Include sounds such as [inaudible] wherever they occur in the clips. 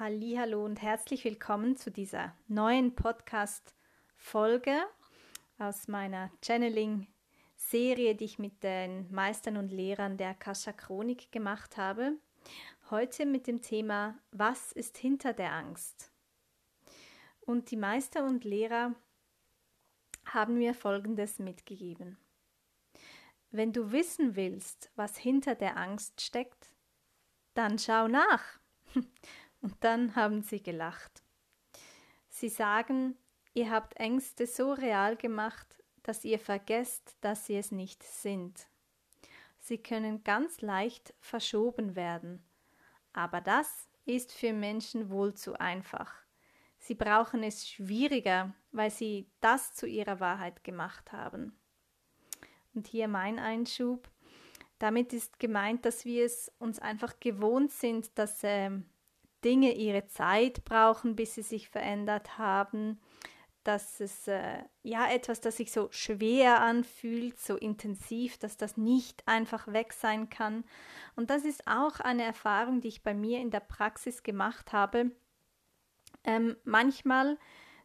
Hallo und herzlich willkommen zu dieser neuen Podcast Folge aus meiner Channeling Serie, die ich mit den Meistern und Lehrern der Akasha Chronik gemacht habe. Heute mit dem Thema Was ist hinter der Angst? Und die Meister und Lehrer haben mir folgendes mitgegeben. Wenn du wissen willst, was hinter der Angst steckt, dann schau nach. [laughs] Und dann haben sie gelacht. Sie sagen, ihr habt Ängste so real gemacht, dass ihr vergesst, dass sie es nicht sind. Sie können ganz leicht verschoben werden. Aber das ist für Menschen wohl zu einfach. Sie brauchen es schwieriger, weil sie das zu ihrer Wahrheit gemacht haben. Und hier mein Einschub. Damit ist gemeint, dass wir es uns einfach gewohnt sind, dass äh, Dinge ihre Zeit brauchen, bis sie sich verändert haben, dass es äh, ja etwas, das sich so schwer anfühlt, so intensiv, dass das nicht einfach weg sein kann. Und das ist auch eine Erfahrung, die ich bei mir in der Praxis gemacht habe. Ähm, manchmal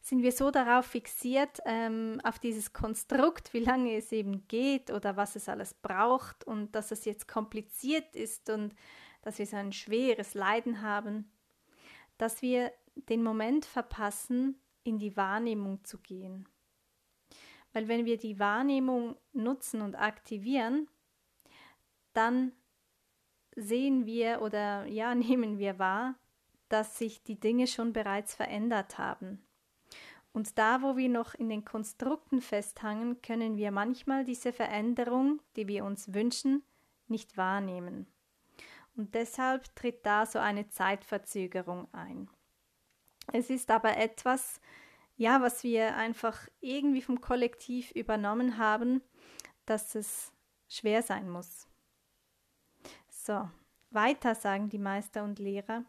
sind wir so darauf fixiert, ähm, auf dieses Konstrukt, wie lange es eben geht oder was es alles braucht und dass es jetzt kompliziert ist und dass wir so ein schweres Leiden haben, dass wir den Moment verpassen, in die Wahrnehmung zu gehen. Weil wenn wir die Wahrnehmung nutzen und aktivieren, dann sehen wir oder ja, [laughs] nehmen wir wahr, dass sich die Dinge schon bereits verändert haben. Und da, wo wir noch in den Konstrukten festhangen, können wir manchmal diese Veränderung, die wir uns wünschen, nicht wahrnehmen. Und deshalb tritt da so eine Zeitverzögerung ein. Es ist aber etwas, ja, was wir einfach irgendwie vom Kollektiv übernommen haben, dass es schwer sein muss. So, weiter sagen die Meister und Lehrer,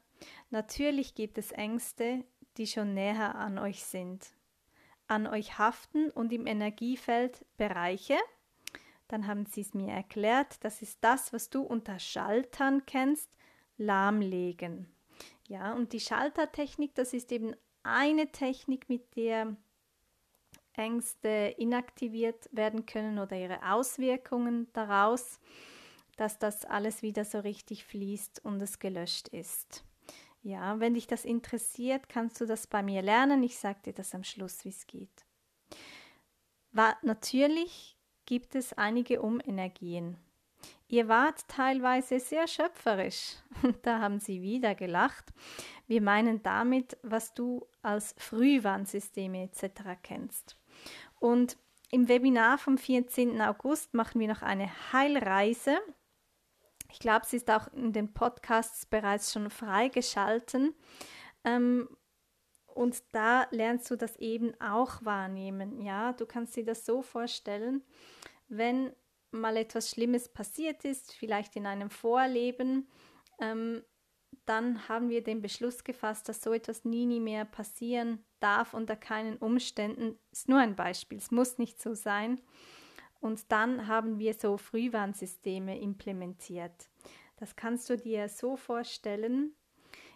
natürlich gibt es Ängste, die schon näher an euch sind, an euch haften und im Energiefeld Bereiche, dann haben sie es mir erklärt, das ist das, was du unter Schaltern kennst, lahmlegen. Ja, und die Schaltertechnik, das ist eben eine Technik, mit der Ängste inaktiviert werden können oder ihre Auswirkungen daraus, dass das alles wieder so richtig fließt und es gelöscht ist. Ja, wenn dich das interessiert, kannst du das bei mir lernen. Ich sage dir das am Schluss, wie es geht. War, natürlich gibt es einige Umenergien. Ihr wart teilweise sehr schöpferisch. [laughs] Da haben sie wieder gelacht. Wir meinen damit, was du als Frühwarnsysteme etc. kennst. Und im Webinar vom 14. August machen wir noch eine Heilreise. Ich glaube, sie ist auch in den Podcasts bereits schon freigeschalten. Ähm, und da lernst du das eben auch wahrnehmen. Ja, du kannst dir das so vorstellen, wenn mal etwas Schlimmes passiert ist, vielleicht in einem Vorleben, ähm, dann haben wir den Beschluss gefasst, dass so etwas nie, nie mehr passieren darf unter keinen Umständen. Ist nur ein Beispiel, es muss nicht so sein. Und dann haben wir so Frühwarnsysteme implementiert. Das kannst du dir so vorstellen,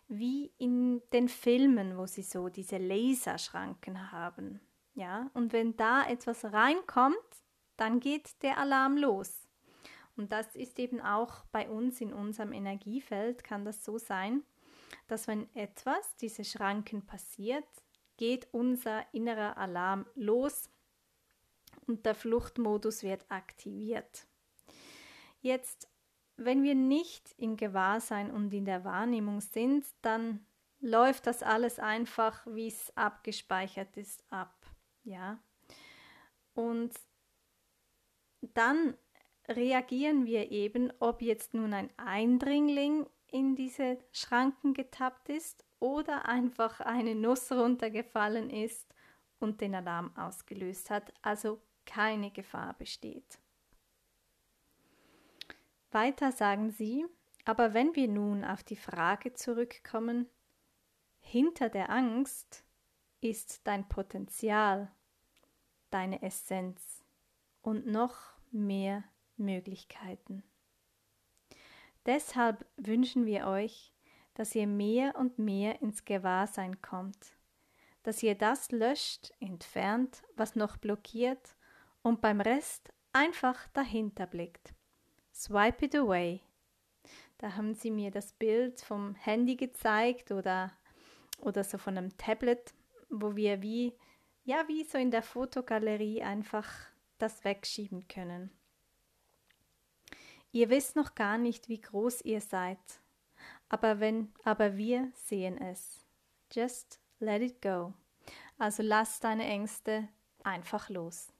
wie in den Filmen, wo sie so diese Laserschranken haben. Ja, und wenn da etwas reinkommt, dann geht der Alarm los. Und das ist eben auch bei uns in unserem Energiefeld, kann das so sein, dass wenn etwas, diese Schranken passiert, geht unser innerer Alarm los und der Fluchtmodus wird aktiviert. Jetzt, wenn wir nicht im Gewahrsein und in der Wahrnehmung sind, dann läuft das alles einfach, wie es abgespeichert ist, ab. Ja. Und dann reagieren wir eben, ob jetzt nun ein Eindringling in diese Schranken getappt ist oder einfach eine Nuss runtergefallen ist und den Alarm ausgelöst hat, also keine Gefahr besteht. Weiter sagen sie, aber wenn wir nun auf die Frage zurückkommen, hinter der Angst ist dein Potenzial, deine Essenz und noch mehr Möglichkeiten. Deshalb wünschen wir euch, dass ihr mehr und mehr ins Gewahrsein kommt, dass ihr das löscht, entfernt, was noch blockiert und beim Rest einfach dahinter blickt. Swipe it away. Da haben sie mir das Bild vom Handy gezeigt oder, oder so von einem Tablet, wo wir wie, ja, wie so in der Fotogalerie einfach das wegschieben können. Ihr wisst noch gar nicht, wie groß ihr seid, aber wenn, aber wir sehen es. Just let it go. Also lass deine Ängste einfach los.